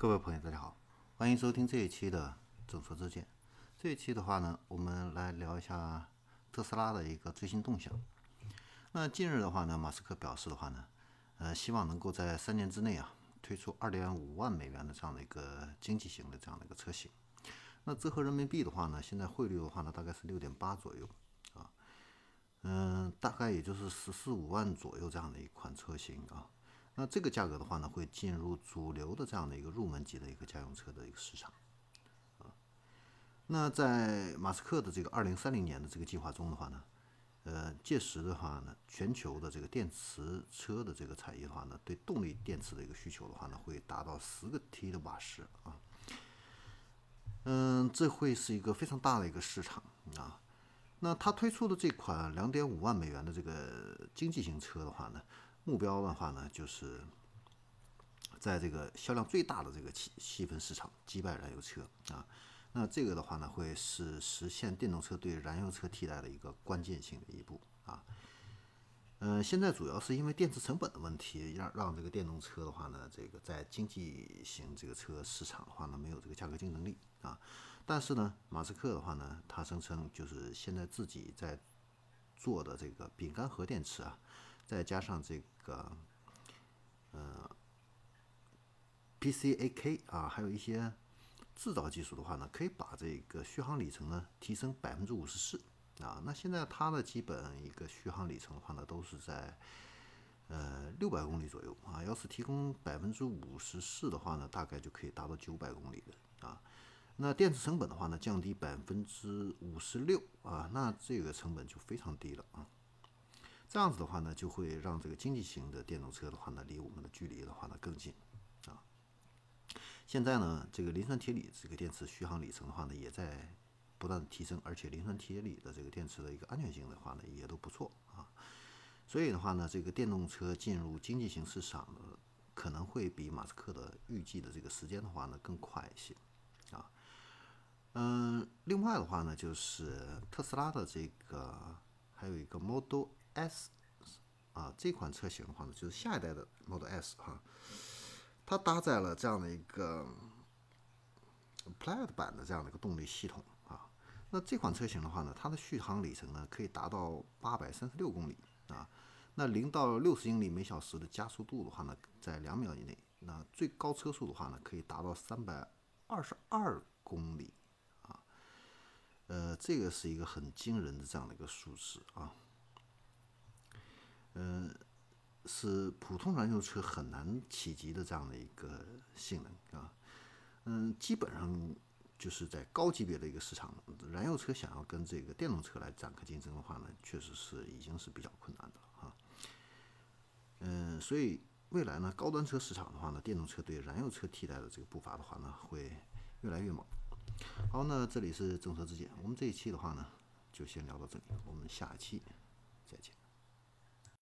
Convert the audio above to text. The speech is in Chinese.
各位朋友，大家好，欢迎收听这一期的众说之见。这一期的话呢，我们来聊一下特斯拉的一个最新动向。那近日的话呢，马斯克表示的话呢，呃，希望能够在三年之内啊，推出二点五万美元的这样的一个经济型的这样的一个车型。那折合人民币的话呢，现在汇率的话呢，大概是六点八左右啊，嗯，大概也就是十四五万左右这样的一款车型啊。那这个价格的话呢，会进入主流的这样的一个入门级的一个家用车的一个市场啊。那在马斯克的这个二零三零年的这个计划中的话呢，呃，届时的话呢，全球的这个电池车的这个产业的话呢，对动力电池的一个需求的话呢，会达到十个 T 的瓦时啊。嗯，这会是一个非常大的一个市场啊。那他推出的这款两点五万美元的这个经济型车的话呢，目标的话呢，就是在这个销量最大的这个细细分市场击败燃油车啊。那这个的话呢，会是实现电动车对燃油车替代的一个关键性的一步啊。嗯，现在主要是因为电池成本的问题，让让这个电动车的话呢，这个在经济型这个车市场的话呢，没有这个价格竞争力啊。但是呢，马斯克的话呢，他声称就是现在自己在做的这个饼干盒电池啊，再加上这个呃 PCAK 啊，还有一些制造技术的话呢，可以把这个续航里程呢提升百分之五十四。啊，那现在它的基本一个续航里程的话呢，都是在呃六百公里左右啊。要是提供百分之五十四的话呢，大概就可以达到九百公里的啊。那电池成本的话呢，降低百分之五十六啊，那这个成本就非常低了啊。这样子的话呢，就会让这个经济型的电动车的话呢，离我们的距离的话呢更近啊。现在呢，这个磷酸铁锂这个电池续航里程的话呢，也在。不断提升，而且磷酸铁锂的这个电池的一个安全性的话呢，也都不错啊。所以的话呢，这个电动车进入经济型市场呢可能会比马斯克的预计的这个时间的话呢更快一些啊。嗯，另外的话呢，就是特斯拉的这个还有一个 Model S 啊，这款车型的话呢，就是下一代的 Model S 哈，它搭载了这样的一个 Plaid 版的这样的一个动力系统啊。那这款车型的话呢，它的续航里程呢可以达到八百三十六公里啊。那零到六十英里每小时的加速度的话呢，在两秒以内。那最高车速的话呢，可以达到三百二十二公里。呃，这个是一个很惊人的这样的一个数字啊。嗯，是普通燃油车很难企及的这样的一个性能啊。嗯，基本上。就是在高级别的一个市场，燃油车想要跟这个电动车来展开竞争的话呢，确实是已经是比较困难的了哈。嗯，所以未来呢，高端车市场的话呢，电动车对燃油车替代的这个步伐的话呢，会越来越猛。好，那这里是政策之见，我们这一期的话呢，就先聊到这里，我们下期再见。